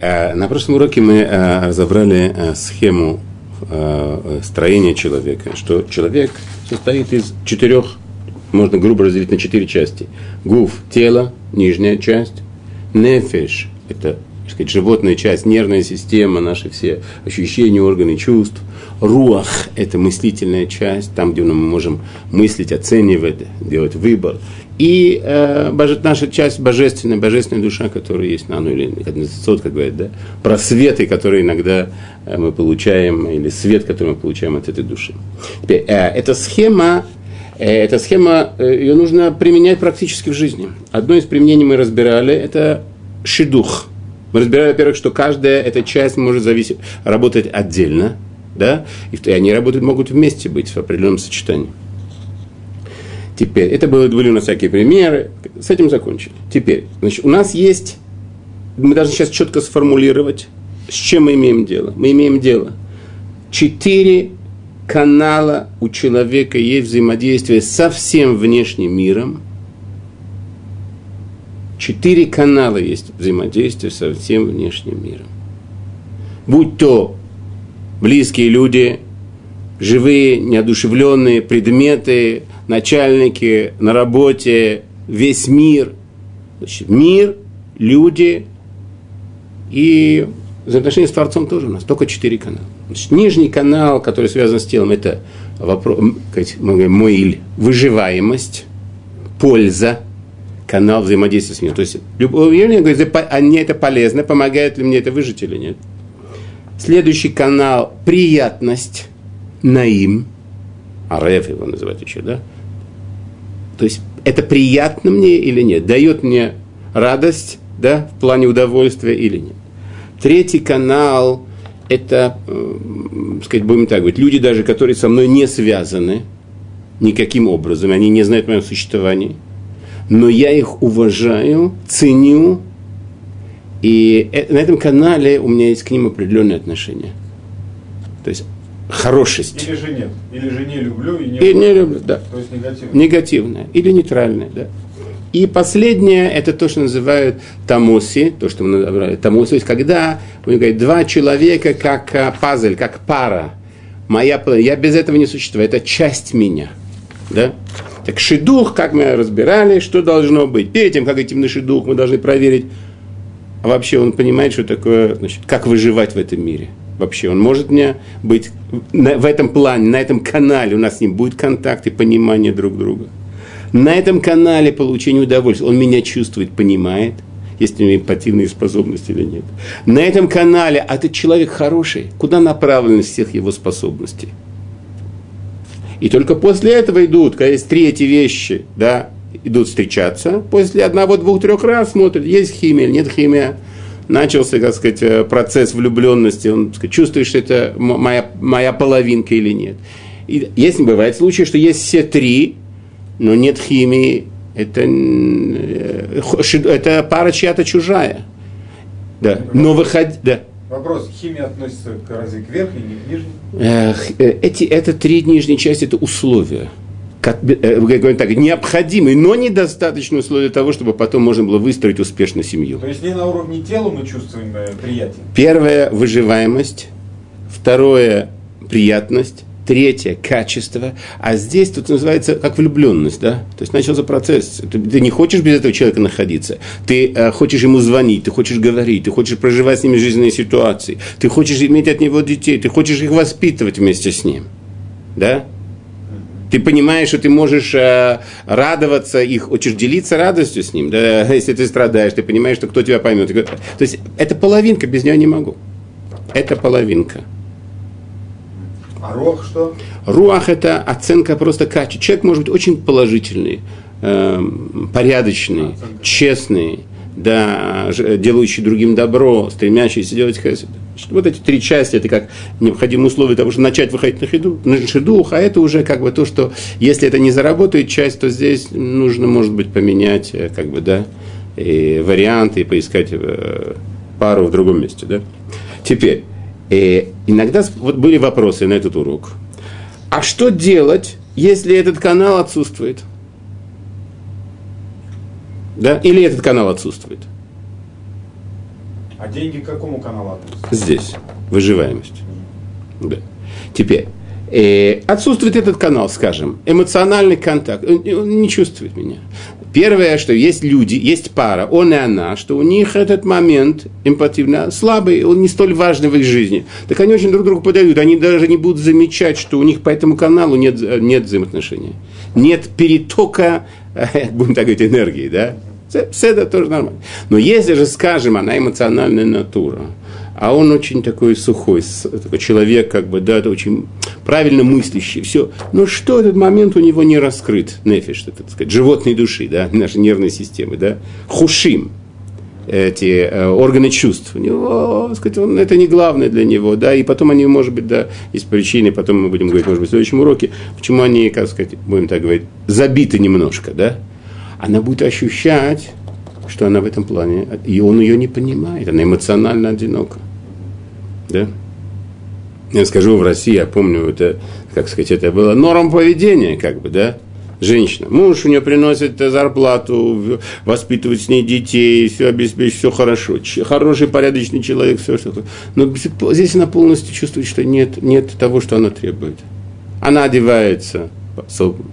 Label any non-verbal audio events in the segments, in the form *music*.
Э, на прошлом уроке мы э, разобрали э, схему строения человека, что человек состоит из четырех, можно грубо разделить на четыре части. Гуф – тело, нижняя часть. Нефеш – это так сказать, животная часть, нервная система, наши все ощущения, органы чувств. Руах – это мыслительная часть, там, где мы можем мыслить, оценивать, делать выбор. И э, наша часть божественная, божественная душа, которая есть на ну, или сот, как говорят, да, просветы, которые иногда э, мы получаем, или свет, который мы получаем от этой души. Теперь, э, эта схема, э, эта схема, э, ее нужно применять практически в жизни. Одно из применений мы разбирали, это шидух – мы разбираем, во-первых, что каждая эта часть может зависеть, работать отдельно, да, и они работают, могут вместе быть в определенном сочетании. Теперь, это были, были у нас всякие примеры, с этим закончили. Теперь, значит, у нас есть, мы должны сейчас четко сформулировать, с чем мы имеем дело. Мы имеем дело. Четыре канала у человека есть взаимодействие со всем внешним миром – Четыре канала есть взаимодействия со всем внешним миром. Будь то близкие люди, живые, неодушевленные предметы, начальники на работе, весь мир. Значит, мир, люди и взаимоотношения с Творцом тоже у нас, только четыре канала. Значит, нижний канал, который связан с телом, это вопрос, мы говорим, моиль, выживаемость, польза – канал взаимодействия с миром. То есть любое явление говорит, а мне это полезно, помогает ли мне это выжить или нет. Следующий канал – приятность, наим, ареф его называют еще, да? То есть это приятно мне или нет, дает мне радость, да, в плане удовольствия или нет. Третий канал – это, э, сказать, будем так говорить, люди даже, которые со мной не связаны никаким образом, они не знают моего существования – но я их уважаю, ценю, и э, на этом канале у меня есть к ним определенные отношения. То есть хорошесть. Или же нет. Или же не люблю и не, и не люблю. Да. То есть негативное. Негативное. Или нейтральное, да. И последнее, это то, что называют тамоси, то, что мы называли тамоси, то есть когда, мы говорим, два человека как а, пазль, как пара. Моя, я без этого не существую, это часть меня. Да? Так шидух, как мы разбирали, что должно быть. Перед тем, как идти на шидух, мы должны проверить, а вообще он понимает, что такое, значит, как выживать в этом мире. Вообще он может мне быть на, в этом плане, на этом канале у нас с ним будет контакт и понимание друг друга. На этом канале получение удовольствия. Он меня чувствует, понимает, есть у него эмпативные способности или нет. На этом канале, а этот человек хороший, куда направлены всех его способностей? И только после этого идут, когда есть третьи вещи, да, идут встречаться. После одного, двух, трех раз смотрят, есть химия или нет химия. Начался, так сказать, э, процесс влюбленности. Он сказать, чувствует, что это моя, моя половинка или нет. И если бывает случай, что есть все три, но нет химии, это, э, это пара чья-то чужая. Да. Но выходи, да. Вопрос, химия относится к разве к верхней, не к нижней? Э, эти, это три нижние части, это условия. Как, э, говорим так, необходимые, но недостаточные условия того, чтобы потом можно было выстроить успешно семью. То есть не на уровне тела мы чувствуем э, приятие? Первое – выживаемость. Второе – приятность третье – качество, а здесь тут называется как влюбленность, да? То есть начался процесс. Ты, ты не хочешь без этого человека находиться, ты э, хочешь ему звонить, ты хочешь говорить, ты хочешь проживать с ними жизненные ситуации, ты хочешь иметь от него детей, ты хочешь их воспитывать вместе с ним, да? Ты понимаешь, что ты можешь э, радоваться, их хочешь делиться радостью с ним, да? *laughs* Если ты страдаешь, ты понимаешь, что кто тебя поймет. То есть это половинка, без нее не могу. Это половинка. А руах что? Руах – это оценка просто качества. Человек может быть очень положительный, э, порядочный, оценка. честный, да, делающий другим добро, стремящийся делать хесед. Вот эти три части, это как необходимые условия того, чтобы начать выходить на, хиду, на шедух, а это уже как бы то, что если это не заработает часть, то здесь нужно, может быть, поменять, э, как бы, да, и варианты, и поискать э, пару в другом месте, да. Теперь, и иногда вот были вопросы на этот урок. А что делать, если этот канал отсутствует? Да? Или этот канал отсутствует? А деньги к какому каналу относятся? Здесь. Выживаемость. Да. Теперь. Э, отсутствует этот канал, скажем, эмоциональный контакт. Он, не чувствует меня. Первое, что есть люди, есть пара, он и она, что у них этот момент эмпативно слабый, он не столь важный в их жизни. Так они очень друг другу подойдут, они даже не будут замечать, что у них по этому каналу нет, нет взаимоотношений. Нет перетока, *laughs* будем так говорить, энергии, да? Это тоже нормально. Но если же, скажем, она эмоциональная натура, а он очень такой сухой, такой человек, как бы, да, это очень правильно мыслящий, все. Но что этот момент у него не раскрыт, нефиш, так сказать, животной души, да, *laughs* нашей нервной системы, да, хушим, эти э, органы чувств. У него, сказать, он, это не главное для него, да, и потом они, может быть, да, есть причины, потом мы будем говорить, может быть, в следующем уроке, почему они, как сказать, будем так говорить, забиты немножко, да. Она будет ощущать, что она в этом плане, и он ее не понимает, она эмоционально одинока. Да? Я скажу, в России, я помню, это, как сказать, это было норм поведения, как бы, да? Женщина. Муж у нее приносит зарплату, воспитывает с ней детей, все обеспечивает, все хорошо. Хороший, порядочный человек, все, что Но здесь она полностью чувствует, что нет, нет того, что она требует. Она одевается,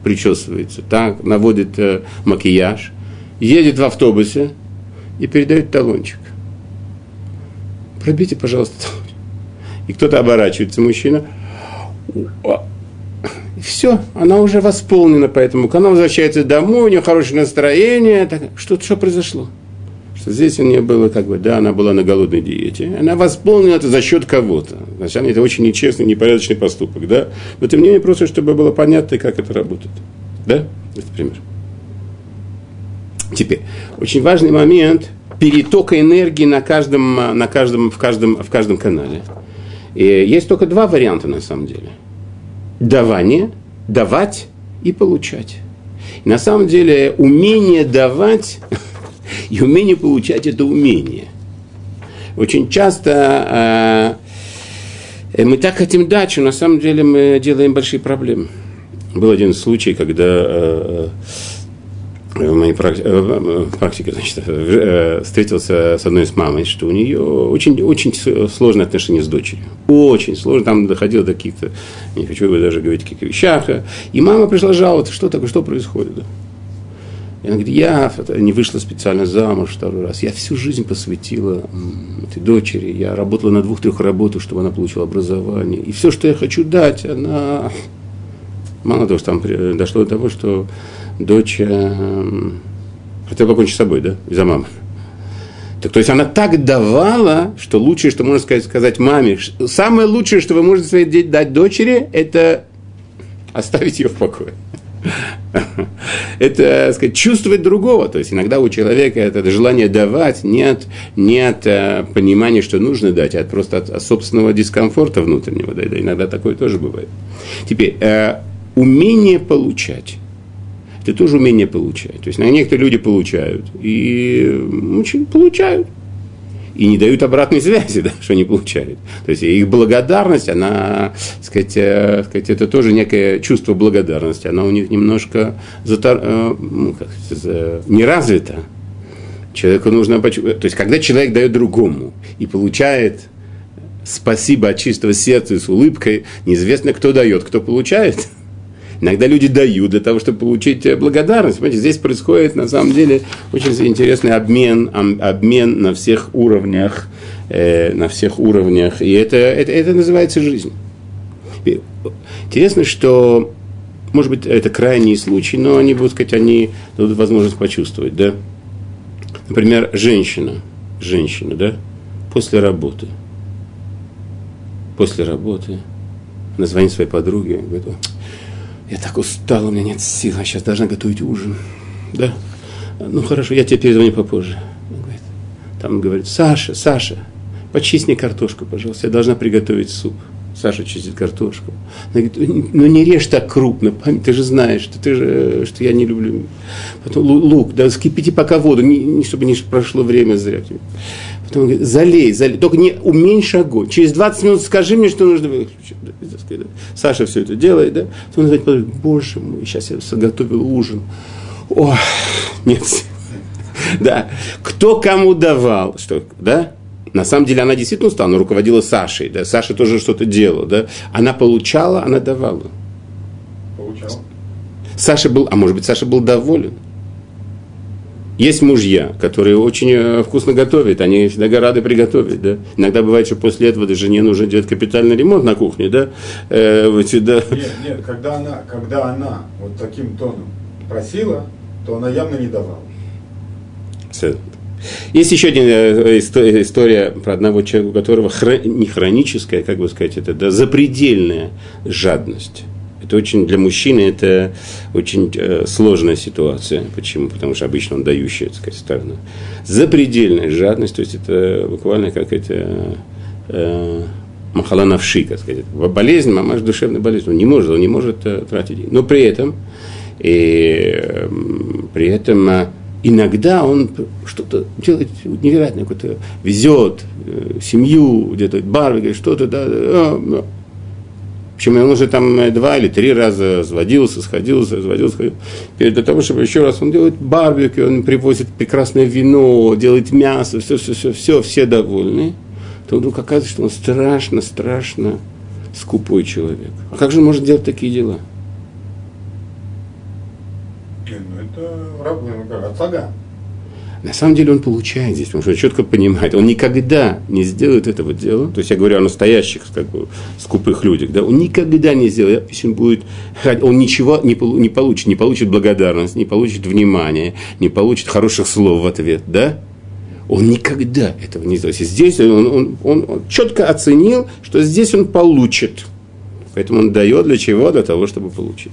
причесывается, так, наводит э, макияж, едет в автобусе и передает талончик. Пробейте, пожалуйста, талончик. И кто-то оборачивается, мужчина, все, она уже восполнена, поэтому она возвращается домой, у нее хорошее настроение, так, что, что произошло? Что здесь у нее было как бы, да, она была на голодной диете, она восполнена это за счет кого-то. Значит, это очень нечестный, непорядочный поступок, да, но тем не менее просто, чтобы было понятно, как это работает, да, это пример. Теперь, очень важный момент перетока энергии на каждом, на каждом, в, каждом, в каждом канале. И есть только два варианта на самом деле. Давание, давать и получать. И на самом деле умение давать и умение получать – это умение. Очень часто э, мы так хотим что на самом деле мы делаем большие проблемы. Был один случай, когда э, в моей э, практике, значит, э, встретился с одной из мамой, что у нее очень, очень сложные отношения с дочерью. Очень сложно. Там доходило до каких-то, не хочу даже говорить о каких вещах. И мама пришла жаловаться, что такое, что происходит. И она говорит, я не вышла специально замуж второй раз. Я всю жизнь посвятила этой дочери. Я работала на двух-трех работах, чтобы она получила образование. И все, что я хочу дать, она... Мало того, что там дошло до того, что дочь э, хотела покончить с собой, да, из-за мамы. Так, то есть она так давала, что лучшее, что можно сказать, сказать маме, самое лучшее, что вы можете своей дать дочери, это оставить ее в покое. *laughs* Это, сказать, чувствовать другого. То есть иногда у человека это желание давать, нет, нет э, понимания, что нужно дать, а просто от, от собственного дискомфорта внутреннего. Да, да, иногда такое тоже бывает. Теперь, э, умение получать это тоже умение получать. То есть на некоторые люди получают, и очень получают. И не дают обратной связи, *laughs* да, что они получают. То есть их благодарность, она, сказать, э, сказать, это тоже некое чувство благодарности. Она у них немножко затор, э, ну, как не развита. Человеку нужно почувствовать. То есть, когда человек дает другому и получает спасибо от чистого сердца и с улыбкой, неизвестно, кто дает, кто получает – Иногда люди дают для того, чтобы получить э, благодарность. Понимаете, здесь происходит на самом деле очень интересный обмен, обмен на всех уровнях, э, на всех уровнях. И это, это, это называется жизнь. Интересно, что, может быть, это крайний случай, но они, будут сказать, они дадут возможность почувствовать, да. Например, женщина, женщина, да, после работы, после работы, она звонит своей подруге, говорит, я так устал, у меня нет сил, я сейчас должна готовить ужин. Да? Ну хорошо, я тебе перезвоню попозже. Он говорит, там говорит, Саша, Саша, почисти картошку, пожалуйста, я должна приготовить суп. Саша чистит картошку. Она говорит, ну не режь так крупно, ты же знаешь, что, ты же, что я не люблю. Потом лук, да, скипите пока воду, не, чтобы не прошло время зря. Потом он говорит, залей, залей, только не уменьши огонь. Через 20 минут скажи мне, что нужно выключить. Саша все это делает, да? Он говорит, боже мой, сейчас я заготовил ужин. О, нет. *laughs* Да. Кто кому давал, что, да? На самом деле она действительно устала, она руководила Сашей, да, Саша тоже что-то делала, да. Она получала, она давала. Получал. Саша был, а может быть, Саша был доволен. Есть мужья, которые очень э, вкусно готовят, они всегда рады приготовить, да. Иногда бывает, что после этого даже жене нужно делать капитальный ремонт на кухне, да. Э, вот сюда. Нет, нет, когда она, когда она вот таким тоном просила, то она явно не давала. Есть еще одна э, история про одного человека, у которого хро... не хроническая, как бы сказать, это да, запредельная жадность. Это очень для мужчины это очень э, сложная ситуация. Почему? Потому что обычно он дающий, так сказать, сторона. Запредельная жадность, то есть это буквально как это э, махала навши, как сказать. Болезнь, мамаш душевная болезнь. Он не может, он не может э, тратить деньги. Но при этом, и, э, при этом э, иногда он что-то делает невероятное, какое-то везет э, семью, где-то барбекю, что-то, да, да, да. Почему он уже там два или три раза сводился, сходился, сводился, сходил. Перед того, чтобы еще раз он делает барбекю, он привозит прекрасное вино, делает мясо, все, все, все, все, все довольны. То вдруг оказывается, что он страшно, страшно скупой человек. А как же он может делать такие дела? Ну, это раб, ну, как. На самом деле он получает здесь, потому что он четко понимает, он никогда не сделает этого дела. То есть я говорю о настоящих как бы, скупых людях, да, он никогда не сделает, если он будет, он ничего не, получит, не получит благодарность, не получит внимания, не получит хороших слов в ответ, да, он никогда этого не сделает. Здесь он, он, он, он четко оценил, что здесь он получит. Поэтому он дает для чего? Для того, чтобы получить.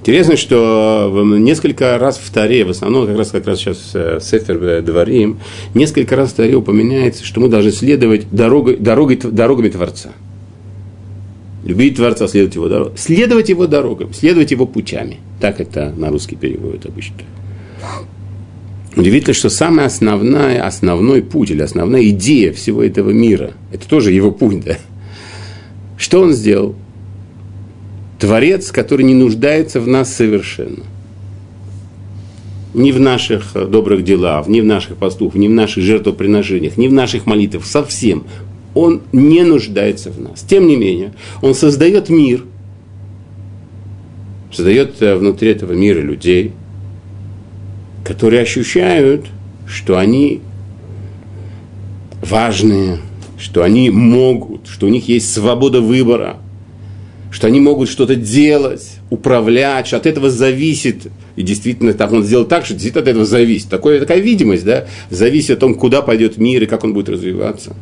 Интересно, что несколько раз в Таре, в основном как раз, как раз сейчас э, Сефер Дворим, несколько раз в Таре упоминается, что мы должны следовать дорогой, дорогой, дорогами Творца. Любить Творца, следовать его дорогам. Следовать его дорогам, следовать его путями. Так это на русский переводят обычно. Удивительно, что самый основной, основной путь или основная идея всего этого мира, это тоже его путь, да? Что он сделал? Творец, который не нуждается в нас совершенно. Ни в наших добрых делах, ни в наших поступках, ни в наших жертвоприношениях, ни в наших молитвах, совсем. Он не нуждается в нас. Тем не менее, он создает мир, создает э, внутри этого мира людей, которые ощущают, что они важные, что они могут, что у них есть свобода выбора – что они могут что-то делать, управлять, что от этого зависит, и действительно так он сделал так, что действительно от этого зависит. Такое, такая видимость, да, зависит от того, куда пойдет мир и как он будет развиваться.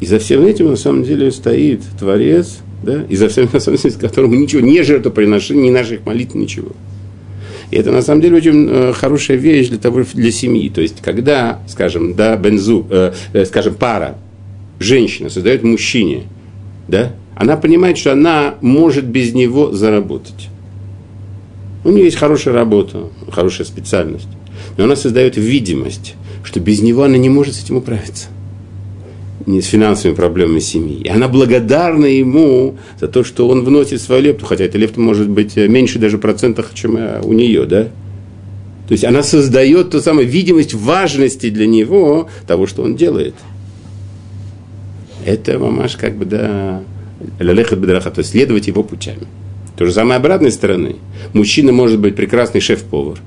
И за всем этим на самом деле стоит Творец, да, и за всем, *laughs* на самом деле, с которым ничего, не жертвоприношение, ни наших молитв, ничего. И это на самом деле очень э, хорошая вещь для того, для семьи. То есть, когда, скажем, да, бензу, э, э, скажем, пара, женщина создает мужчине да, она понимает, что она может без него заработать. У нее есть хорошая работа, хорошая специальность. Но она создает видимость, что без него она не может с этим управиться. Не с финансовыми проблемами семьи. И она благодарна ему за то, что он вносит свою лепту, хотя эта лепта может быть меньше даже в процентах, чем э, у нее, да? То есть она создает ту самую видимость важности для него того, что он делает – это мамаш как бы, да, лалехат бедраха, то есть следовать его путями. То же самое обратной стороны. Мужчина может быть прекрасный шеф-повар,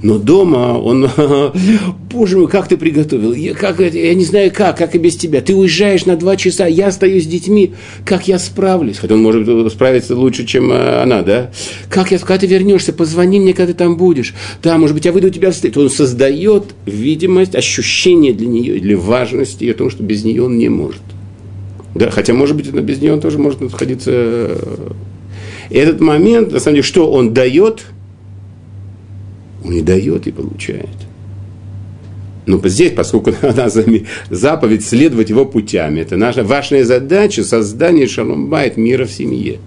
но дома он, *laughs* боже мой, как ты приготовил? Я, как, я не знаю как, как и без тебя. Ты уезжаешь на два часа, я остаюсь с детьми, как я справлюсь? Хотя он может справиться лучше, чем э, она, да? Как я, когда ты вернешься, позвони мне, когда ты там будешь. Да, может быть, я выйду у тебя встретить. Он создает видимость, ощущение для нее, для важности и о том, что без нее он не может. Да, хотя, может быть, без нее он тоже может находиться. Этот момент, на самом деле, что он дает, он и дает, и получает. Но здесь, поскольку *laughs* она заповедь следовать его путями, это наша важная задача создания шаломбайт мира в семье.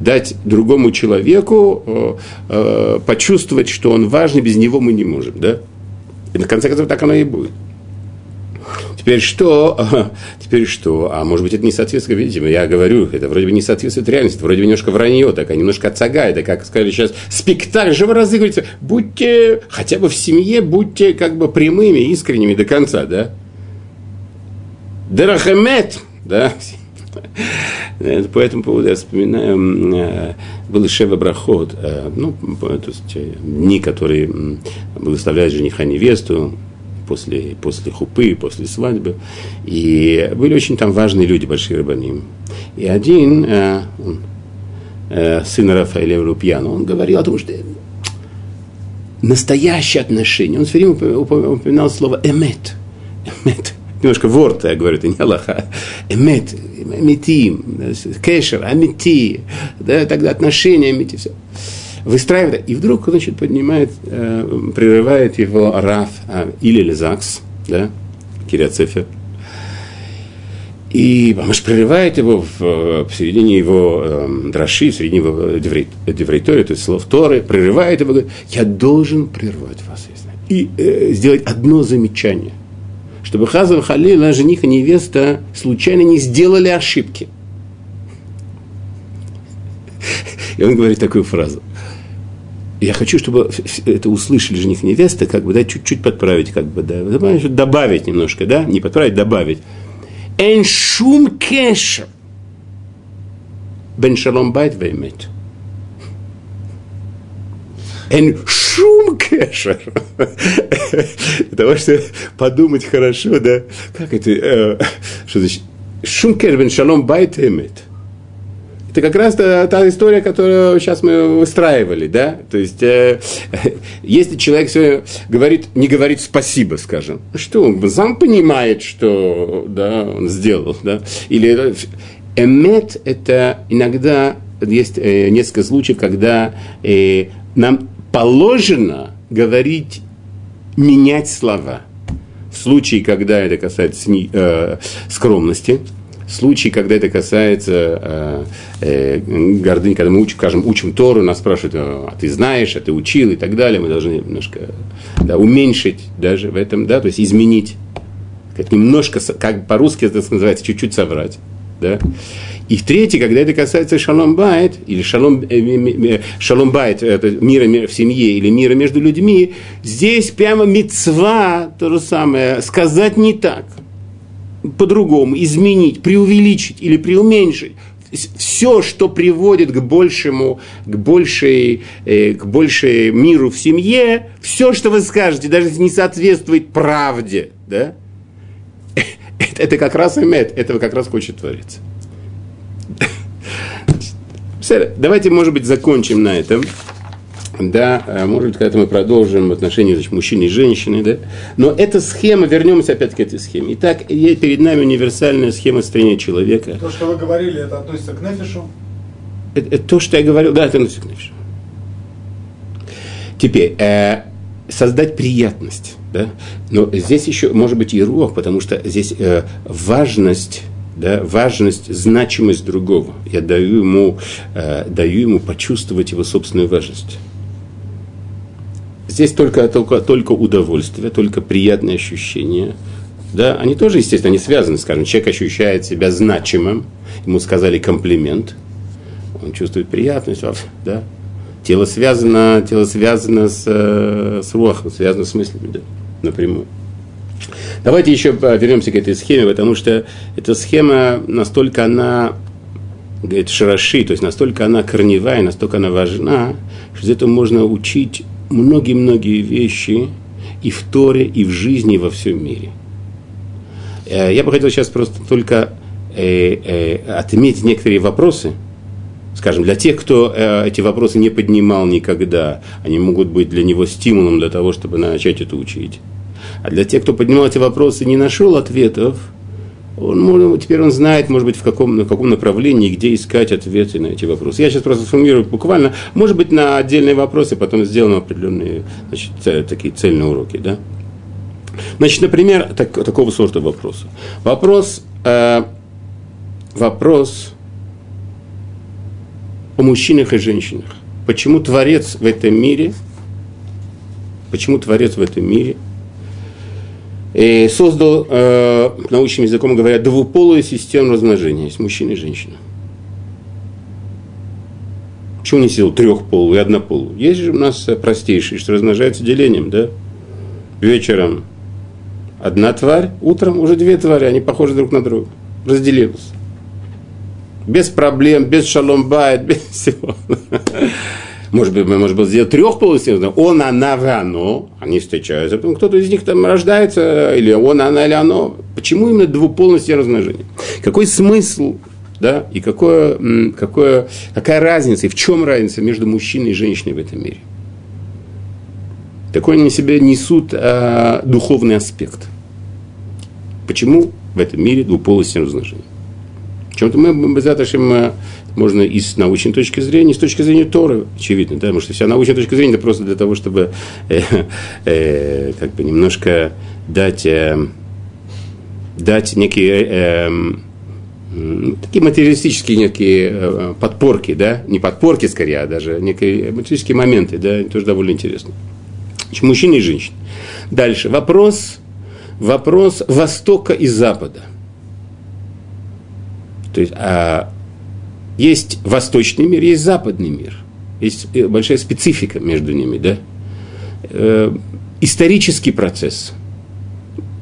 Дать другому человеку э, э, почувствовать, что он важный, без него мы не можем. Да? И на конце концов так оно и будет. Теперь что? Теперь что? А может быть, это не соответствует, видите, я говорю, это вроде бы не соответствует реальности, вроде бы немножко вранье такое, немножко отцага, это, как сказали сейчас, спектакль, же вы разыгрываете, будьте, хотя бы в семье, будьте как бы прямыми, искренними до конца, да? Дерахемет, да, по этому поводу я вспоминаю, э, был Шева Брахот, э, ну, то есть э, дни, которые благословляют жениха невесту, после, после хупы, после свадьбы. И были очень там важные люди, большие рабаним. И один, он, сын Рафаэля Рупьяна, он говорил о том, что настоящее отношение. Он все время упоминал слово «эмет». «Эмет» немножко ворд, я говорю, это не Аллаха, эмет, эмитим, кешер, амити, да, тогда отношения, амити, все. Выстраивает, и вдруг, значит, поднимает, э, прерывает его Раф э, или Лизакс, да, Кириацефер, и может, прерывает его в, в середине его э, драши, в середине его деврейтори, то есть слов Торы, прерывает его, говорит, я должен прервать вас, и э, сделать одно замечание чтобы Хазар Халила, жених и невеста, случайно не сделали ошибки. *laughs* И он говорит такую фразу. Я хочу, чтобы это услышали жених и невеста, как бы, да, чуть-чуть подправить, как бы, да, добавить немножко, да, не подправить, добавить. אין שום. בין שלום בית ואמת. אין שום קשר. Того, чтобы подумать хорошо, да, как это, э, что значит, שום קשר, בין שלום בית אמת. Это как раз та, та история, которую сейчас мы выстраивали, да? То есть, э, *laughs* если человек все говорит, не говорит спасибо, скажем, что он сам понимает, что да, он сделал, да? Или эмет – это иногда есть э, несколько случаев, когда э, нам положено говорить, менять слова. В случае, когда это касается э, скромности, в случае, когда это касается э, э, гордыни, когда мы учим, скажем, учим Тору, нас спрашивают, а ты знаешь, а ты учил и так далее, мы должны немножко да, уменьшить даже в этом, да, то есть изменить, как немножко, как по-русски это называется, чуть-чуть соврать. Да? И в третье, когда это касается שלום בית, или שלום, э, שלום בית, это мира в семье, или мира между людьми, здесь прямо מצווה, то же самое, сказать не так, по-другому, изменить, преувеличить или преуменьшить все, что приводит к большему, к большей, э, к большей миру в семье, все, что вы скажете, даже если не соответствует правде, да, это, *laughs* это как раз имеет, этого как раз хочет твориться. *laughs* Давайте, может быть, закончим на этом. Да, а может быть, когда мы продолжим в отношении значит, мужчины и женщины, да. Но эта схема, вернемся опять к этой схеме. Итак, перед нами универсальная схема строения человека. То, что вы говорили, это относится к нефишу? Это, это то, что я говорил, да, это относится к нефишу. Теперь, э, создать приятность, да. Но здесь еще может быть и рух, потому что здесь э, важность да, важность, значимость другого. Я даю ему, э, даю ему почувствовать его собственную важность. Здесь только, только, только удовольствие, только приятные ощущения. Да, они тоже, естественно, они связаны, скажем, человек ощущает себя значимым, ему сказали комплимент, он чувствует приятность, да. Тело связано, тело связано с, э, с рухом, связано с мыслями, да, напрямую. Давайте еще вернемся к этой схеме, потому что эта схема настолько она говорит, шараши, то есть настолько она корневая, настолько она важна, что из этого можно учить многие-многие вещи и в Торе, и в жизни, и во всем мире. Э, я бы хотел сейчас просто только э, э, отметить некоторые вопросы, скажем, для тех, кто эти вопросы не поднимал никогда, они могут быть для него стимулом для того, чтобы начать это учить. А для тех, кто поднимал эти вопросы и не нашел ответов, он, теперь он знает, может быть, в каком, в каком направлении, где искать ответы на эти вопросы. Я сейчас просто сформулирую буквально, может быть, на отдельные вопросы, потом сделаем определенные значит, такие цельные уроки. Да? Значит, например, так, такого сорта вопроса. Вопрос, э, вопрос о мужчинах и женщинах. Почему Творец в этом мире, почему Творец в этом мире – и создал, э, научным языком говоря, двуполую систему размножения. Есть мужчина и женщина. Почему не сделал трехполую и однополую? Есть же у нас простейший, что размножается делением, да? Вечером одна тварь, утром уже две твари, они похожи друг на друга. Разделились. Без проблем, без шаломбайт, *laughs* без всего. Может быть, может быть, сделать трехполостью, он, она, оно, они встречаются, потом кто-то из них там рождается, или он, она, или оно. Почему именно двуполностью размножение? Какой смысл да, и какое, какое, какая разница, и в чем разница между мужчиной и женщиной в этом мире. Такой они себе несут а, духовный аспект. Почему в этом мире двуполостное размножение? Чем-то мы, Безаташем, можно и с научной точки зрения, и с точки зрения Торы, очевидно, да, потому что вся научная точка зрения это просто для того, чтобы э, э, как бы немножко дать, э, дать некие э, э, такие материалистические некие э, подпорки, да, не подпорки скорее, а даже некие материалистические моменты, да, тоже довольно интересно. Значит, мужчина и женщина. Дальше. Вопрос, вопрос Востока и Запада. То есть, а, есть восточный мир, есть западный мир. Есть э, большая специфика между ними, да? Э, исторический процесс.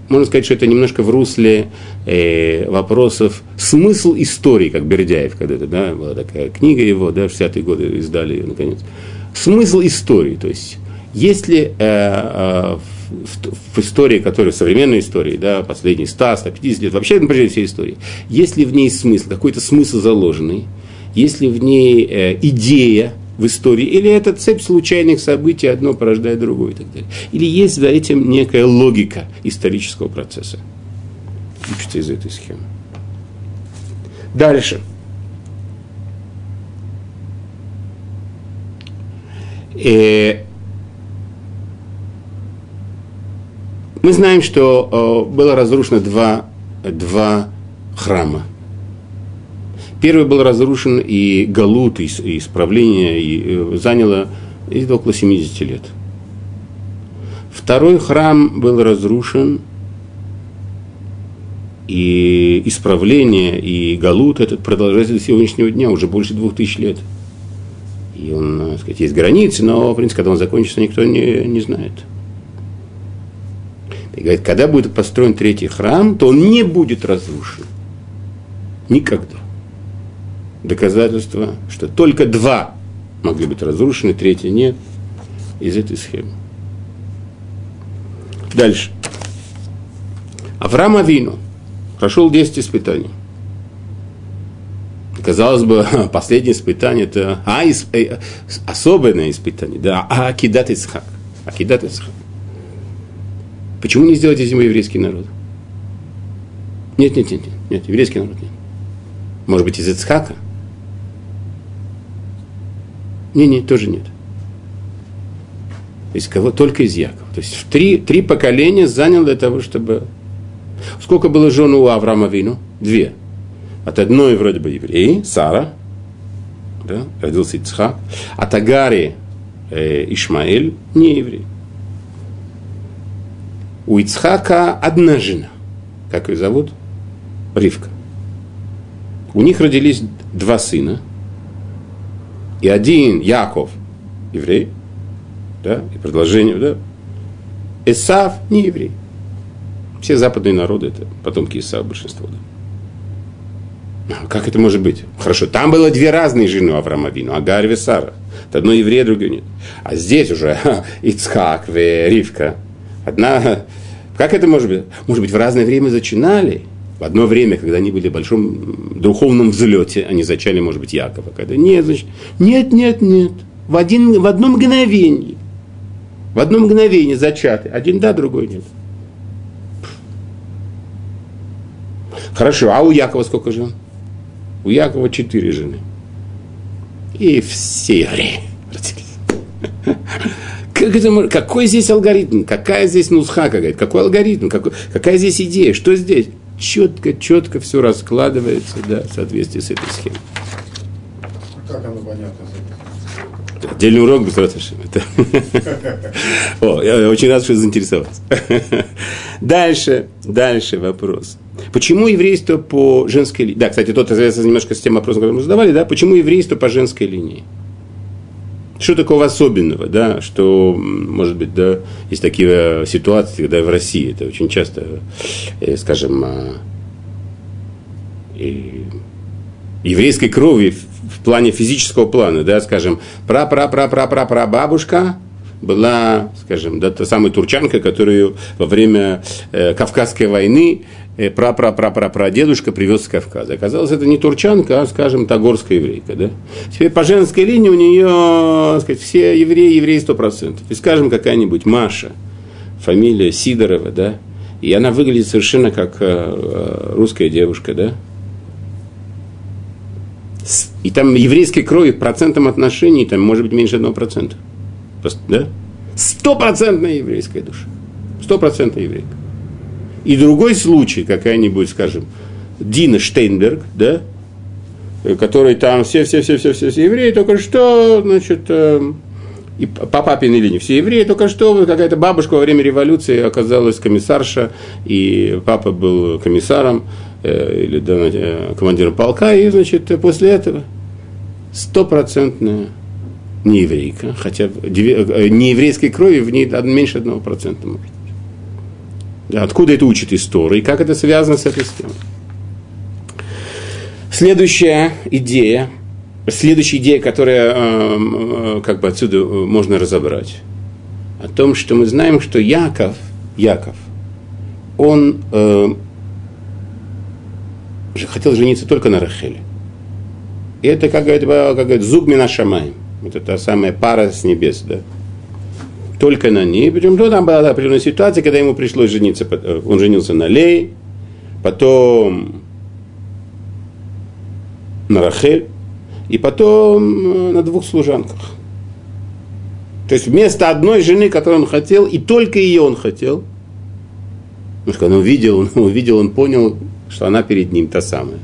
Можно сказать, что это немножко в русле э, вопросов смысл истории, как Бердяев когда-то, да, была такая книга его, да, в 60-е годы издали ее, наконец. Смысл истории, то есть, если э, э, в, в истории, которая в современной истории, да, последние 100-150 лет, вообще на протяжении всей истории, есть ли в ней смысл, какой-то смысл заложенный, есть ли в ней э, идея в истории, или это цепь случайных событий, одно порождает другое и так далее. Или есть за этим некая логика исторического процесса. Учится из этой схемы. Дальше. Э, Мы знаем, что э, было разрушено два, два храма. Первый был разрушен, и Галут, и, и исправление и, э, заняло и около 70 лет. Второй храм был разрушен, и исправление, и Галут этот продолжается до сегодняшнего дня, уже больше двух тысяч лет. И он, так сказать, есть границы, но, в принципе, когда он закончится, никто не, не знает. И говорит, когда будет построен третий храм, то он не будет разрушен. Никогда. Доказательство, что только два могли быть разрушены, третий нет, из этой схемы. Дальше. Авраам Авину прошел 10 испытаний. Казалось бы, *laughs* последнее испытание это а, э, особенное испытание, да, а Акидат Исхак. Акидат Исхак. Почему не сделать из него еврейский народ? Нет, нет, нет, нет, нет, еврейский народ нет. Может быть, из Ицхака? Не, не, тоже нет. Из кого? Только из Якова. То есть три, три поколения занял для того, чтобы... Сколько было жен у Авраама Вину? Две. От одной вроде бы евреи, Сара, да, родился Ицхак. От Агари э, Ишмаэль, не еврей. У Ицхака одна жена. Как ее зовут? Ривка. У них родились два сына. И один Яков, еврей, да, и продолжение, да. Исав не еврей. Все западные народы это потомки Исава большинство, да. А как это может быть? Хорошо, там было две разные жены Авраама Вину, Агарь и Сара. Одно еврей, другое нет. А здесь уже Ицхак, Ривка. Одна как это может быть? Может быть, в разное время зачинали. В одно время, когда они были в большом духовном взлете, они зачали, может быть, Якова. Когда нет, значит, нет, нет, нет. В, один, в одно мгновение. В одно мгновение зачаты. Один да, другой нет. Хорошо, а у Якова сколько жен? У Якова четыре жены. И все евреи. *laughs* Как это, какой здесь алгоритм? Какая здесь нусха какая Какой алгоритм? Какой, какая здесь идея? Что здесь? Четко, четко все раскладывается да, в соответствии с этой схемой. Как оно понятно? Отдельный урок без Это... *laughs* О, я очень рад, что заинтересовался. *laughs* Дальше, дальше вопрос. Почему еврейство по женской линии? Да, кстати, тот связывается немножко с тем вопросом, который мы задавали, да? Почему еврейство по женской линии? Что такого особенного, да, что, может быть, да, есть такие э, ситуации, когда в России это очень часто, э, скажем, э, еврейской крови в плане физического плана, да, скажем, пра-пра-пра-пра-пра-пра бабушка была, скажем, да, та самая турчанка, которую во время э, Кавказской войны пра-пра-пра-пра-пра-дедушка привез с Кавказа. Оказалось, это не турчанка, а, скажем, тагорская еврейка, да. Теперь по женской линии у нее, сказать, все евреи, евреи сто процентов. И, скажем, какая-нибудь Маша, фамилия Сидорова, да, и она выглядит совершенно как э, э русская девушка, да, и там еврейской крови процентом отношений там может быть меньше одного процента. Да? Стопроцентная еврейская душа. Стопроцентная еврейка. И другой случай, какая-нибудь, скажем, Дина Штейнберг, да, который там все-все-все-все-все евреи, только что, значит, э, и по папиной линии. Все евреи, только что какая-то бабушка во время революции оказалась комиссарша, и папа был комиссаром, Э, или да, э, командиром полка, и, значит, после этого стопроцентная нееврейка, хотя э, нееврейской крови в ней меньше одного процента может откуда это учит история и как это связано с этой схемой? Следующая идея, следующая идея, которая э, как бы отсюда можно разобрать, о том, что мы знаем, что Яков, Яков, он э, хотел жениться только на Рахеле. И это, как говорит, как говорит зуб мина шамай. Это та самая пара с небес, да. Только на ней. Причем то там была определенная ситуация, когда ему пришлось жениться. Э, он женился на Лей, потом на Рахель, и потом э, на двух служанках. То есть вместо одной жены, которую он хотел, и только ее он хотел, он увидел, он *laughs* увидел, он понял, что она перед ним та самая,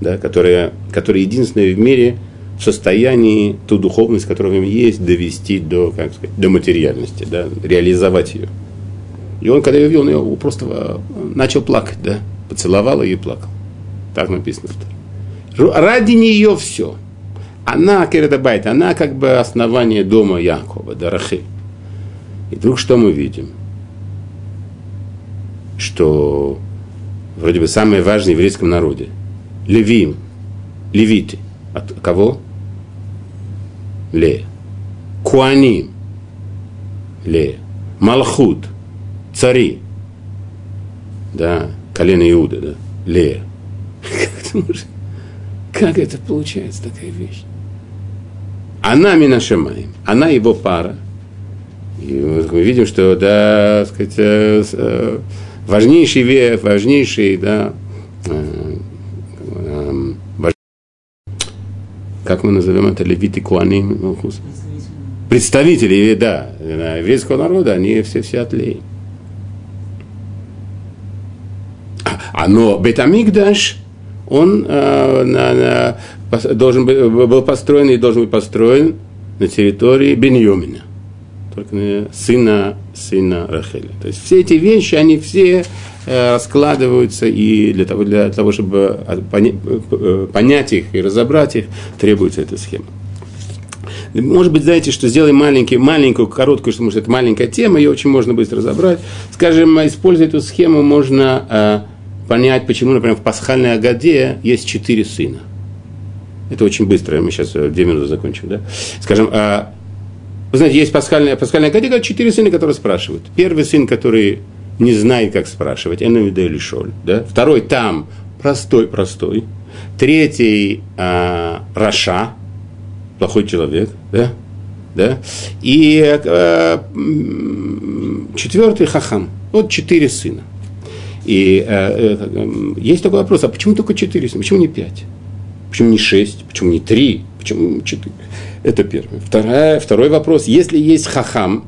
да, которая, которая единственная в мире состоянии ту духовность, которая в нем есть, довести до, как сказать, до материальности, да, реализовать ее. И он, когда ее видел, он ее просто э, начал плакать, да, поцеловал ее и плакал. Так написано. Ради нее все. Она, Кередабайт, она как бы основание дома Якова, Дарахи. И вдруг что мы видим? Что вроде бы самые важные в еврейском народе. Левим, левиты. От кого? Лея. Куаним. Лея. Малхут. Цари. Да, колено Иуда, да. Лея. Как это, может, как это получается, такая вещь? Она Минашемаем, она его пара. И мы видим, что, да, сказать, важнейший важнейший, да, э, э, как мы назовем это, левиты куаним, представители, да, еврейского народа, они все, все отлей. А, но Бетамикдаш, он э, на, на, должен был, был построен и должен быть построен на территории Беньомина только сына, сына Рахеля. То есть все эти вещи, они все э, раскладываются, и для того, для того чтобы э, понять их и разобрать их, требуется эта схема. Может быть, знаете, что сделаем маленький, маленькую, короткую, что может это маленькая тема, ее очень можно быстро разобрать. Скажем, используя эту схему, можно э, понять, почему, например, в пасхальной Агаде есть четыре сына. Это очень быстро, мы сейчас две минуты закончим. Да? Скажем, э, вы знаете, есть пасхальная, пасхальная категория, четыре сына, которые спрашивают. Первый сын, который не знает, как спрашивать, Эннавида или Шоль. Да? Второй там, простой-простой. Третий а, Раша, плохой человек. Да? Да? И а, четвертый Хахам. Вот четыре сына. И а, а, есть такой вопрос, а почему только четыре сына? Почему не пять? Почему не шесть? Почему не три? Почему четыре? Это первый. Вторая, второй вопрос. Если есть хахам,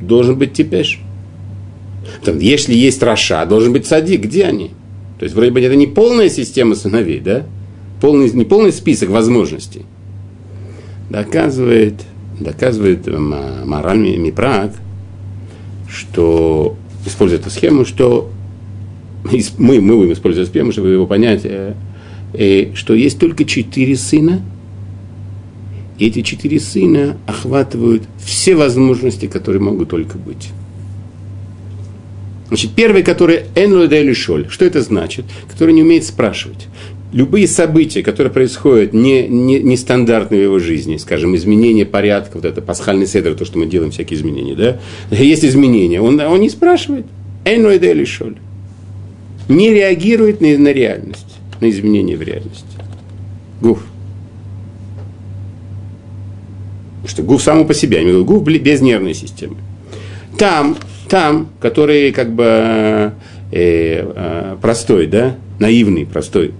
должен быть типеш. Там, если есть раша, должен быть садик. Где они? То есть, вроде бы, это не полная система сыновей, да? Полный, не полный список возможностей. Доказывает доказывает мораль Мипраг, что, используя эту схему, что мы, мы будем использовать схему, чтобы его понять, э, э, что есть только четыре сына, и эти четыре сына охватывают все возможности, которые могут только быть. Значит, первый, который Энлуэдэ Шоль. Что это значит? Который не умеет спрашивать. Любые события, которые происходят не, не, нестандартно в его жизни, скажем, изменение порядка, вот это пасхальный седр, то, что мы делаем, всякие изменения, да? Есть изменения, он, он не спрашивает. Энлуэдэ Шоль. Не реагирует на, на реальность, на изменения в реальности. Гуф. Потому что гуф само по себе, я имею гуф без нервной системы. Там там, который как бы э, э, простой, да, наивный, простой,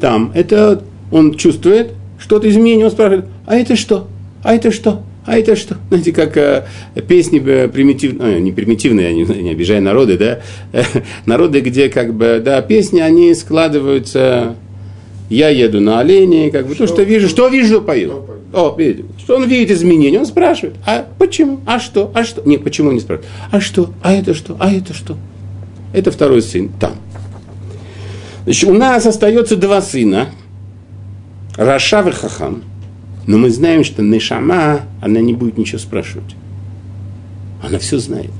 там, это он чувствует что-то изменение, он спрашивает, а это что? А это что? А это что? *laughs* Знаете, как э, песни э, примитивные, э, не примитивные, я не, не обижаю народы, да, *laughs* народы, где как бы, да, песни, они складываются, я еду на олене, как бы, что, то, что вижу, что вижу, пою. О, видите, он видит изменения, он спрашивает, а почему, а что, а что? Нет, почему не спрашивает? А что, а это что, а это что? Это второй сын там. Значит, у нас остается два сына, רשע и חכם. Но мы знаем, что נשמה, она не будет ничего спрашивать. Она все знает.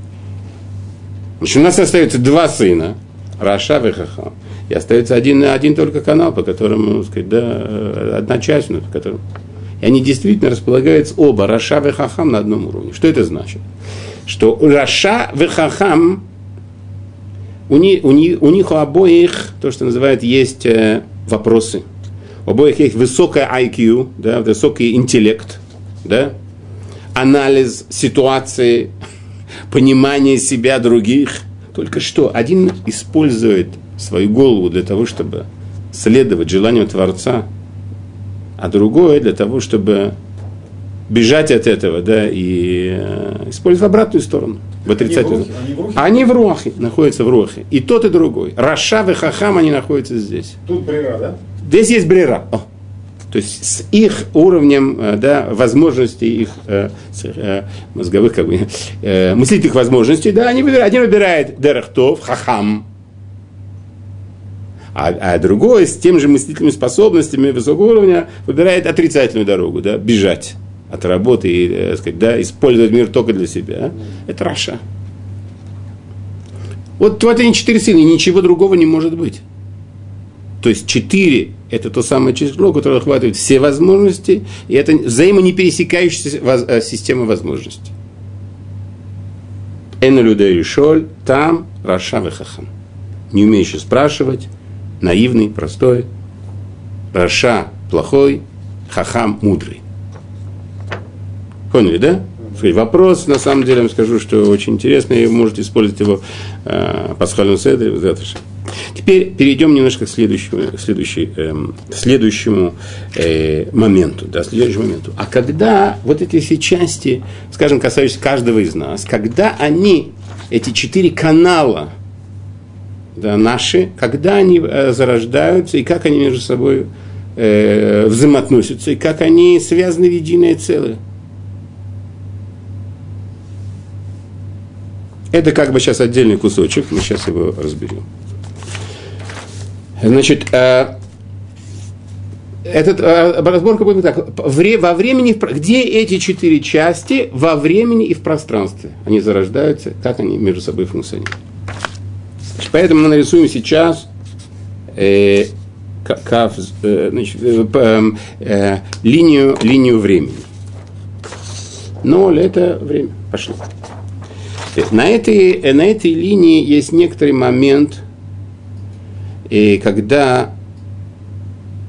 Значит, у нас остается два сына, רשע и חכם. И остается один, один только канал, по которому, сказать, да, одна часть, по которому и они действительно располагаются оба, רשע и חכם, на одном уровне. Что это значит? Что רשע и חכם, у, них, у, них, у них у обоих, то, что называют, есть э, вопросы. У обоих есть высокая IQ, да, высокий интеллект, да, анализ ситуации, *laughs* понимание себя других. Только что один использует свою голову для того, чтобы следовать желанию Творца – а другое для того, чтобы бежать от этого, да, и э, использовать обратную сторону, в отрицательную. Они в, рухе, они в рухе находятся в рухе. И тот, и другой. Раша и Хахам, они находятся здесь. Тут брера, да? Здесь есть брера. О. То есть с их уровнем э, да, возможностей, их э, э, мозговых, как бы, э, мыслительных возможностей, да, они выбирают, один выбирает Дерехтов, Хахам, а, а другой с тем же мыслительными способностями высокого уровня выбирает отрицательную дорогу, да, бежать от работы и, так э, сказать, да, использовать мир только для себя. Это Раша. Вот вот они четыре сына, ничего другого не может быть. То есть четыре – это то самое число, которое охватывает все возможности, и это взаимонепересекающаяся э, система возможностей. אינו יודע לשאול, תם רשע וחכם. Не умеющий спрашивать, наивный, простой, רשע плохой, חכם мудрый. Поняли, да? Вопрос, на самом деле, я вам скажу, что очень интересный, и вы можете использовать его э, пасхальном седре. Теперь перейдем немножко к следующему, следующий, э, следующему э, моменту, да, следующему моменту. А когда вот эти все части, скажем, касающиеся каждого из нас, когда они, эти четыре канала, да, наши, когда они э, зарождаются и как они между собой э, взаимоотносятся, и как они связаны в единое целое. Это как бы сейчас отдельный кусочек, мы сейчас его разберем. Значит, э, этот, э, разборка будет так. Вре, во времени, где эти четыре части во времени и в пространстве? Они зарождаются, как они между собой функционируют. Поэтому мы нарисуем сейчас э, кав, э, значит, э, эм, э, линию, линию времени. Ноль – это время. Пошли. На этой, на этой линии есть некоторый момент, и когда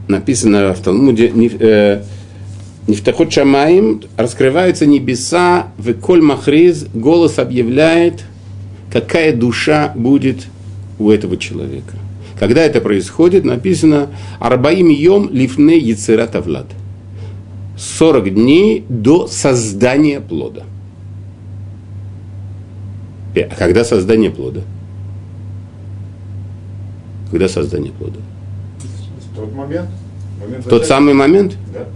написано в Талмуде Нефтахот Шамаим, раскрываются небеса, в Махриз, голос объявляет, какая душа будет у этого человека. Когда это происходит, написано «Арбаим йом лифне яцерата влад». 40 дней до создания плода. А когда создание плода? Когда создание плода? В тот момент. момент Тот самый момент? Да.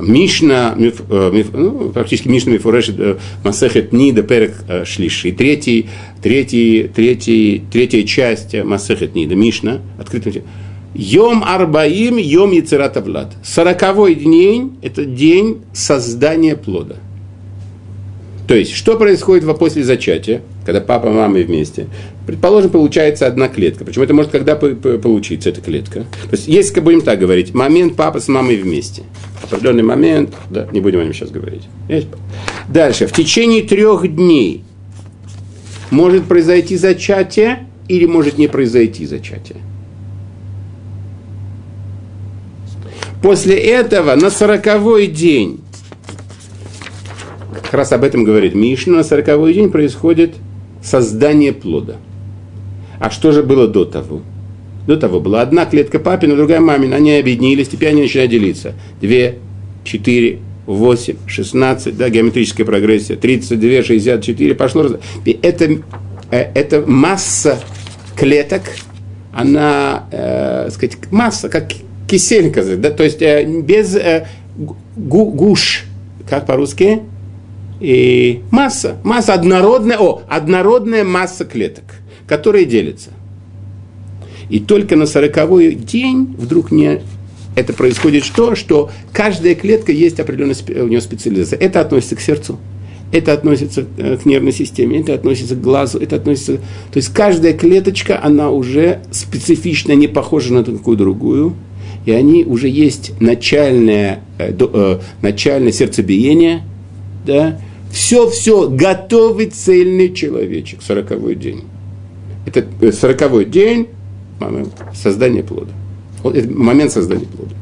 Мишна, миф, э, миф, ну, практически Мишна Мифурешит э, Масехет Нида Перек э, Шлиши. Третий, третий, третий, третья часть Масехет Нида, Мишна, открытым Йом Арбаим, Йом Яцерата Влад. Сороковой день – это день создания плода. То есть, что происходит после зачатия, когда папа и мама вместе? Предположим, получается одна клетка. Причем это может когда получиться, эта клетка. То есть, если будем так говорить, момент папа с мамой вместе. Определенный момент, да, не будем о нем сейчас говорить. Есть? Дальше. В течение трех дней может произойти зачатие или может не произойти зачатие. После этого на сороковой день, как раз об этом говорит Мишна, на сороковой день происходит создание плода. А что же было до того? До того была одна клетка папина, другая мамина. Они объединились, теперь они начинают делиться. Две, четыре, восемь, шестнадцать, да, геометрическая прогрессия, тридцать две, шестьдесят четыре, пошло. И это, э, это масса клеток, она, э, сказать, масса, как кисель, да, то есть э, без э, гу, гуш, как по-русски, и масса, масса однородная, о, однородная масса клеток, которые делятся. И только на сороковой день вдруг не это происходит что? Что каждая клетка есть определенная у нее специализация. Это относится к сердцу, это относится э, к нервной системе, это относится к глазу, это относится... То есть каждая клеточка, она уже специфично не похожа на какую другую и они уже есть начальное, э, э, начальное сердцебиение, да, все-все, готовый цельный человечек, сороковой день. Это э, сороковой день создания плода. Момент создания плода.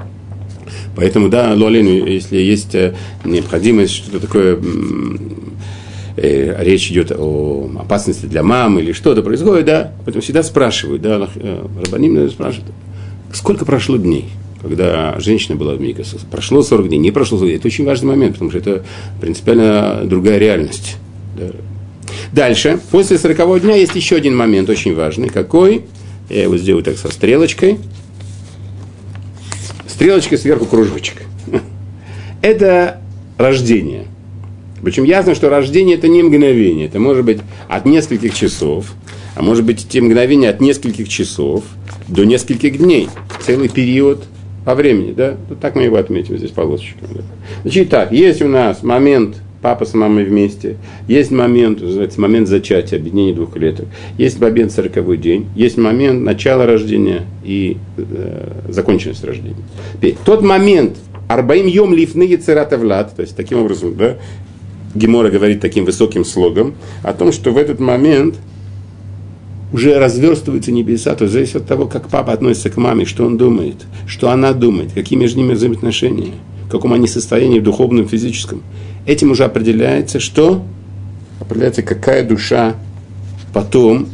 Поэтому, да, Луалину, если есть э, необходимость, что-то такое, э, речь идет о опасности для мамы или что-то происходит, да, поэтому всегда спрашивают, да, Рабаним спрашивают, сколько прошло дней, когда женщина была в Микосе. Прошло 40 дней, не прошло 40 дней. Это очень важный момент, потому что это принципиально другая реальность. Да. Дальше, после 40 дня есть еще один момент очень важный. Какой? Я его сделаю так со стрелочкой. Стрелочкой сверху кружочек. *laughs* Это рождение. Причем ясно, что рождение это не мгновение. Это может быть от нескольких часов, а может быть те мгновения от нескольких часов – до нескольких дней, целый период по времени, да? Вот так мы его отметим здесь полосочками. Да? Значит, так, есть у нас момент папа с мамой вместе, есть момент, называется, момент зачатия, объединения двух клеток, есть момент сороковой день, есть момент начала рождения и э, законченность рождения. Тот момент, Арбаим йом лифны яцерата влад, то есть таким образом, да, Гемора говорит таким высоким слогом, о том, что в этот момент уже разверстываются небеса, то зависит от того, как папа относится к маме, что он думает, что она думает, какие между ними взаимоотношения, в каком они состоянии в духовном, физическом. Этим уже определяется, что определяется, какая душа потом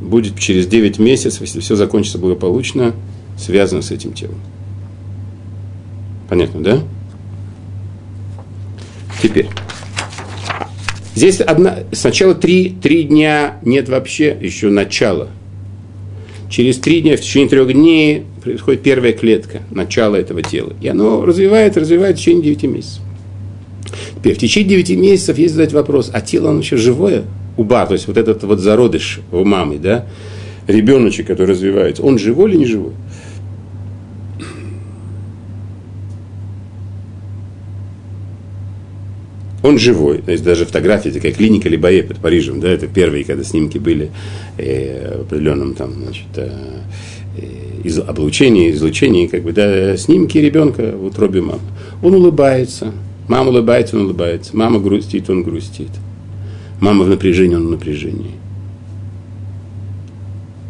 будет через 9 месяцев, если все закончится благополучно, связано с этим телом. Понятно, да? Теперь. Здесь одна, сначала три, три дня нет вообще еще начала. Через три дня, в течение трех дней происходит первая клетка, начало этого тела. И оно развивает, развивает в течение девяти месяцев. Теперь, в течение девяти месяцев есть задать вопрос, а тело оно еще живое? Уба, то есть вот этот вот зародыш у мамы, да, ребеночек, который развивается, он живой или не живой? Он живой. То есть даже фотографии, такая клиника Либоэ под Парижем, да, это первые, когда снимки были э, в определенном там, значит, э, из, облучении, излучении, как бы, да, снимки ребенка в утробе мамы. Он улыбается, мама улыбается, он улыбается, мама грустит, он грустит. Мама в напряжении, он в напряжении.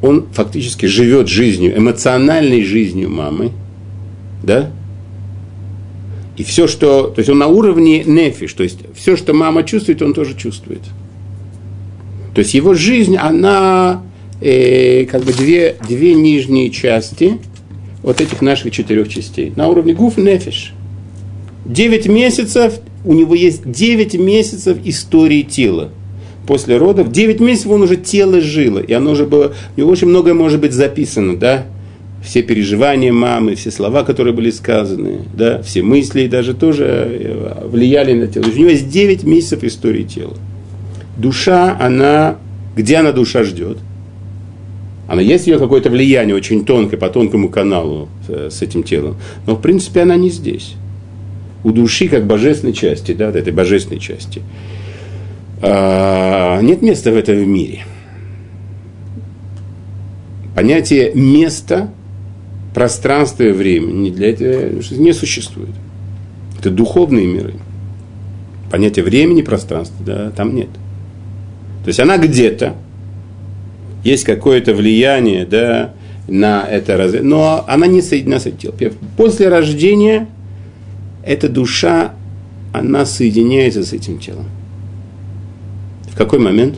Он фактически живет жизнью, эмоциональной жизнью мамы, да, и все, что... То есть он на уровне нефиш, то есть все, что мама чувствует, он тоже чувствует. То есть его жизнь, она э, как бы две, две нижние части вот этих наших четырех частей. На уровне гуф нефиш. Девять месяцев, у него есть девять месяцев истории тела. После родов, девять месяцев он уже тело жило, и оно уже было, у него очень многое может быть записано, да, все переживания мамы, все слова, которые были сказаны, да, все мысли даже тоже э, влияли на тело. У него есть 9 месяцев истории тела. Душа, она, где она душа ждет? Она есть у нее какое-то влияние очень тонкое по тонкому каналу э, с этим телом. Но в принципе она не здесь. У души как божественной части, да, этой божественной части, а, нет места в этом мире. Понятие места пространство и время не для этого не существует. Это духовные миры. Понятие времени, пространства, да, там нет. То есть она где-то, есть какое-то влияние, да, на это развитие, но она не соединена с этим телом. После рождения эта душа, она соединяется с этим телом. В какой момент?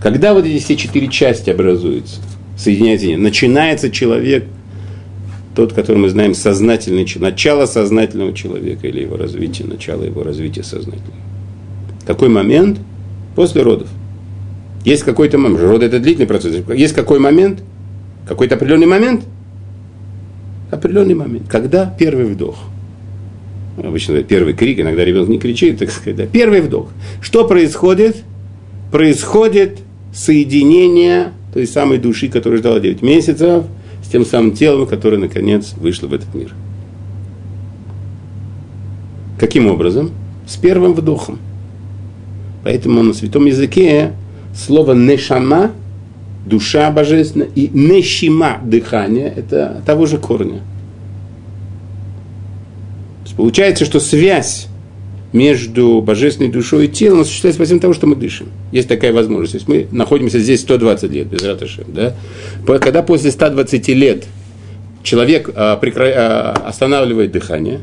Когда вот эти все четыре части образуются – соединяется. Начинается человек, тот, который мы знаем, сознательный, начало сознательного человека или его развитие, начало его развития сознательного. Какой момент? После родов. Есть какой-то момент. Роды это длительный процесс. Есть какой момент? Какой-то определенный момент? Определенный момент. Когда первый вдох? Обычно первый крик, иногда ребенок не кричит, так сказать. Да. Первый вдох. Что происходит? Происходит соединение той самой души, которая ждала 9 месяцев, с тем самым телом, которое, наконец, вышло в этот мир. Каким образом? С первым вдохом. Поэтому на святом языке слово «нешама» – душа божественная, и «нешима» – дыхание – это того же корня. Получается, что связь между божественной душой и телом осуществляется по того, что мы дышим. Есть такая возможность. То есть мы находимся здесь 120 лет, без раташем. Да? Когда после 120 лет человек а, прекра... а, останавливает дыхание,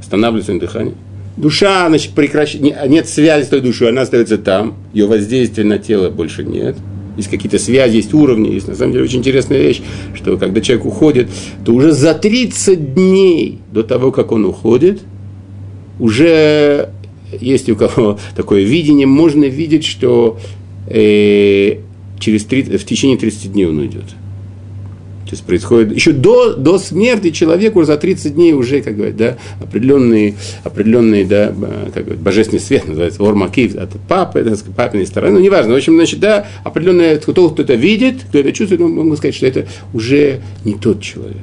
останавливает свое дыхание, душа значит, прекращает, нет связи с той душой, она остается там, ее воздействия на тело больше нет. Есть какие-то связи, есть уровни, есть на самом деле очень интересная вещь, что когда человек уходит, то уже за 30 дней до того, как он уходит – уже есть у кого *laughs* такое видение, можно видеть, что э, через 30, в течение 30 дней он уйдет. То есть происходит еще до, до смерти человек уже за 30 дней уже, как говорят, да, определенный, определенный да, как говорят, божественный свет, *laughs* называется ормакив от папы, да, папиной стороны, ну, неважно. В общем, значит, да, определенный, кто, кто это видит, кто это чувствует, ну, могу сказать, что это уже не тот человек.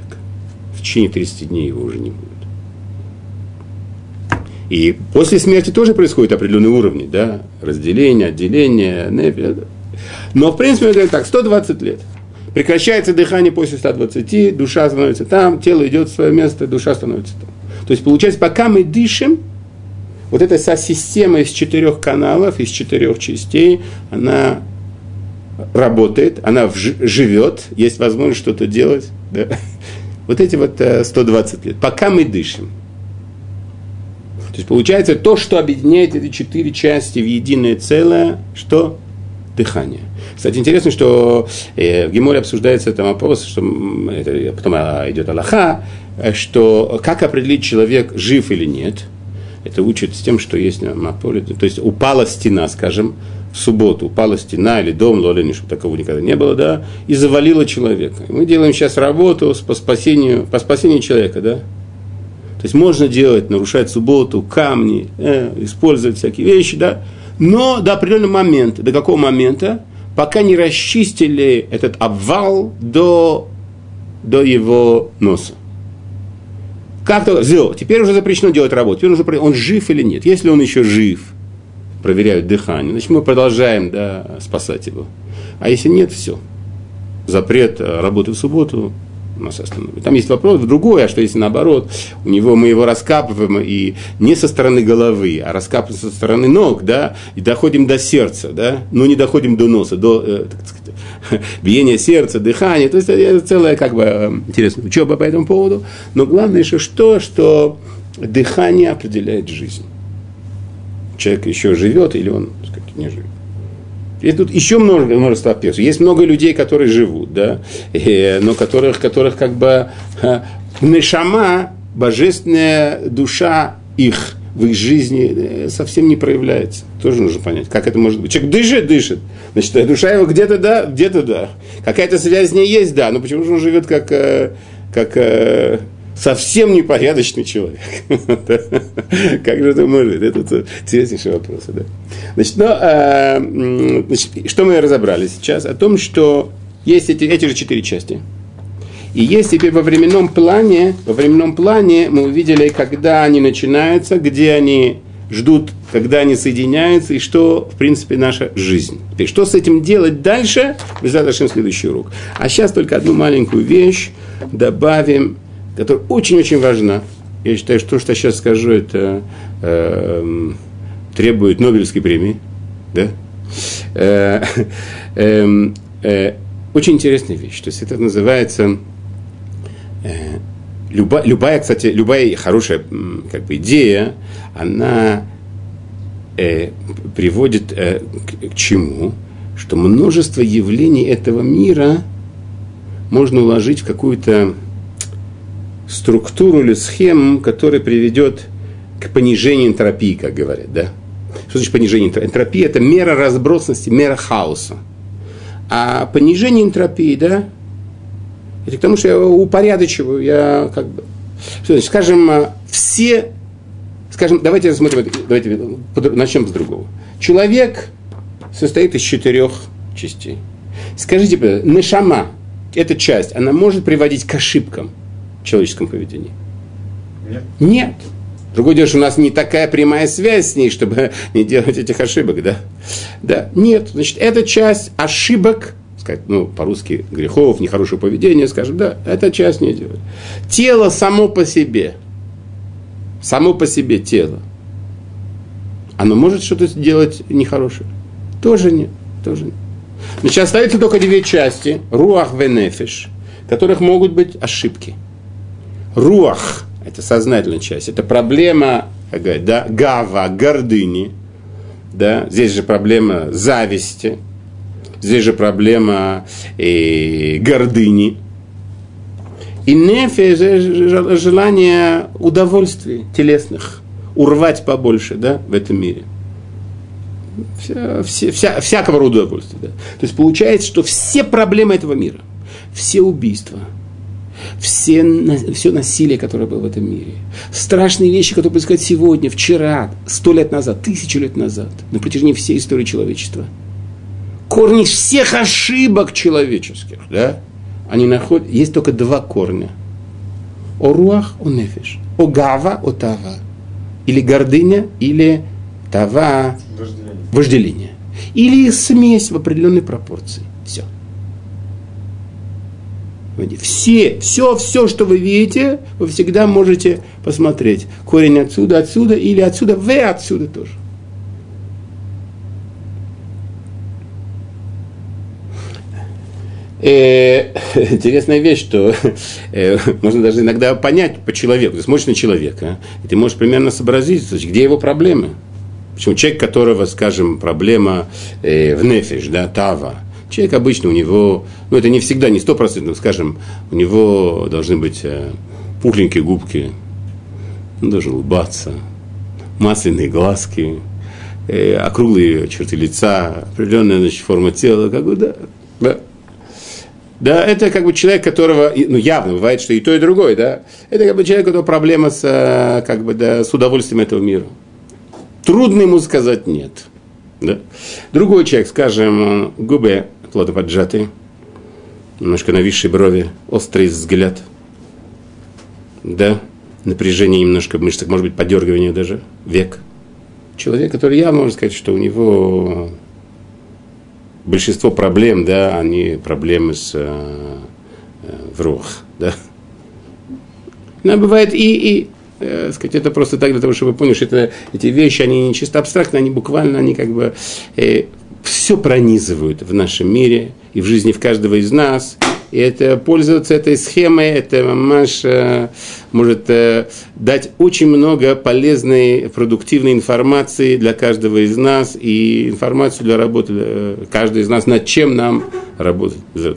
В течение 30 дней его уже не будет. И после смерти тоже происходят определенные уровни, да, разделение, отделение, нефи. Но, в принципе, мы так, 120 лет. Прекращается дыхание после 120, душа становится там, тело идет в свое место, душа становится там. То есть, получается, пока мы дышим, вот эта вся система из четырех каналов, из четырех частей, она работает, она живет, есть возможность что-то делать. Да? *laughs* Вот эти вот 120 э, лет. Пока мы дышим. То есть получается то, что объединяет эти четыре части в единое целое, что дыхание. Кстати, интересно, что э, в Геморе обсуждается там вопрос, что это, потом а, идет Аллаха, что как определить, человек жив или нет. Это учит с тем, что есть на поле. То есть упала стена, скажем, в субботу упала стена или дом, лолени, чтобы такого никогда не было, да, и завалила человека. мы делаем сейчас работу по спасению, по спасению человека, да, то есть можно делать, нарушать субботу, камни, э, использовать всякие вещи, да, но до определенного момента, до какого момента, пока не расчистили этот обвал до, до его носа. Как-то сделал. Теперь уже запрещено делать работу. Теперь уже он жив или нет. Если он еще жив, проверяют дыхание, значит мы продолжаем да, спасать его. А если нет, все. Запрет э, работы в субботу нас остановит. Там есть вопрос в другой, а что если наоборот, у него мы его раскапываем и не со стороны головы, а раскапываем со стороны ног, да, и доходим до сердца, да, но не доходим до носа, до э, сказать, *laughs* биения сердца, дыхания, то есть это целая как бы э, интересная учеба по этому поводу, но главное еще что, что дыхание определяет жизнь. Человек еще живет или он, так сказать, не живет. И тут еще много, множество персов. Есть много людей, которые живут, да, и, но которых, которых как бы нешама, божественная душа их в их жизни э, совсем не проявляется. Тоже нужно понять, как это может быть. Человек дышит, дышит. Значит, душа его где-то да, где-то да. Какая-то связь с ней есть, да. Но почему же он живет как, э, как э, совсем непорядочный человек? *laughs* Как же это может? Это интереснейший вопрос. Да? Значит, ну, значит, что мы разобрали сейчас? О том, что есть эти, эти же четыре части – и есть теперь во временном плане, во временном плане мы увидели, когда они начинаются, где они ждут, когда они соединяются, и что, в принципе, наша жизнь. Теперь, что с этим делать дальше, мы задашим следующий урок. А сейчас только одну маленькую вещь добавим, которая очень-очень важна. Я считаю, что то, что я сейчас скажу, это э, требует Нобелевской премии. Да? Э, *laughs* э, э, очень интересная вещь. То есть это называется Э, любая, любая, кстати, любая хорошая как бы, идея, она э, приводит э, к, к чему? Что множество явлений этого мира можно уложить в какую-то структуру или схему, которая приведет к понижению энтропии, как говорят, да? Что значит понижение энтропии? Энтропия – это мера разбросности, мера хаоса. А понижение энтропии, да, это к тому, что я упорядочиваю, я как бы... Что значит, скажем, а, все... Скажем, давайте рассмотрим, давайте начнем с другого. Человек состоит из четырех частей. Скажите, нашама, эта часть, она может приводить к ошибкам человеческом поведении? Нет. Нет. Другое дело, что у нас не такая прямая связь с ней, чтобы *laughs* не делать этих ошибок, да? Да, нет. Значит, эта часть ошибок сказать, ну, по-русски, грехов, нехорошего поведения, скажем, да, эта часть не делает. Тело само по себе, само по себе тело, оно может что-то сделать нехорошее? Тоже нет, тоже нет. Значит, остается только две части, руах венефиш, в которых могут быть ошибки. Руах – это сознательная часть, это проблема, да, гава, гордыни, да, здесь же проблема зависти – Здесь же проблема э, гордыни. И нефе – желание удовольствий телесных, урвать побольше да, в этом мире. Вся, вся, вся, всякого рода удовольствия. Да. То есть получается, что все проблемы этого мира, все убийства, все, все насилие, которое было в этом мире, страшные вещи, которые происходят сегодня, вчера, сто лет назад, тысячу лет назад, на протяжении всей истории человечества – корни всех ошибок человеческих, да, они находят, есть только два корня. О руах, о нефиш. О гава, о тава. Или гордыня, или тава, вожделение. вожделение. Или смесь в определенной пропорции. Все. Все, все, все, что вы видите, вы всегда можете посмотреть. Корень отсюда, отсюда, или отсюда, в отсюда тоже. э, *laughs* интересная вещь, что э, можно даже иногда понять по человеку. Ты смотришь на человека, и ты можешь примерно сообразить, где его проблемы. Почему человек, которого, скажем, проблема э, в нефиш, да, тава, человек обычно у него, ну это не всегда, не сто процентов, скажем, у него должны быть э, пухленькие губки, он должен улыбаться, масляные глазки, э, округлые черты лица, определенная значит, форма тела, как бы, да, да. Да, это как бы человек, которого, ну, явно бывает, что и то, и другое, да. Это как бы человек, у которого проблема с, э, как бы, да, с удовольствием этого мира. Трудно ему сказать нет. Да? Другой человек, скажем, губы плотно поджатые, немножко нависшие брови, острый взгляд, да, напряжение немножко в мышцах, может быть, подергивание даже, век. Человек, который явно можно сказать, что у него большинство проблем, да, они проблемы с э, э, в рух, да. Но бывает и, и э, сказать, это просто так, для того, чтобы вы поняли, что это, эти вещи, они не чисто абстрактные, они буквально, они как бы э, все пронизывают в нашем мире и в жизни в каждого из нас – и это, пользоваться этой схемой, это мамаш может э, дать очень много полезной, продуктивной информации для каждого из нас и информацию для работы э, каждого из нас, над чем нам работать. За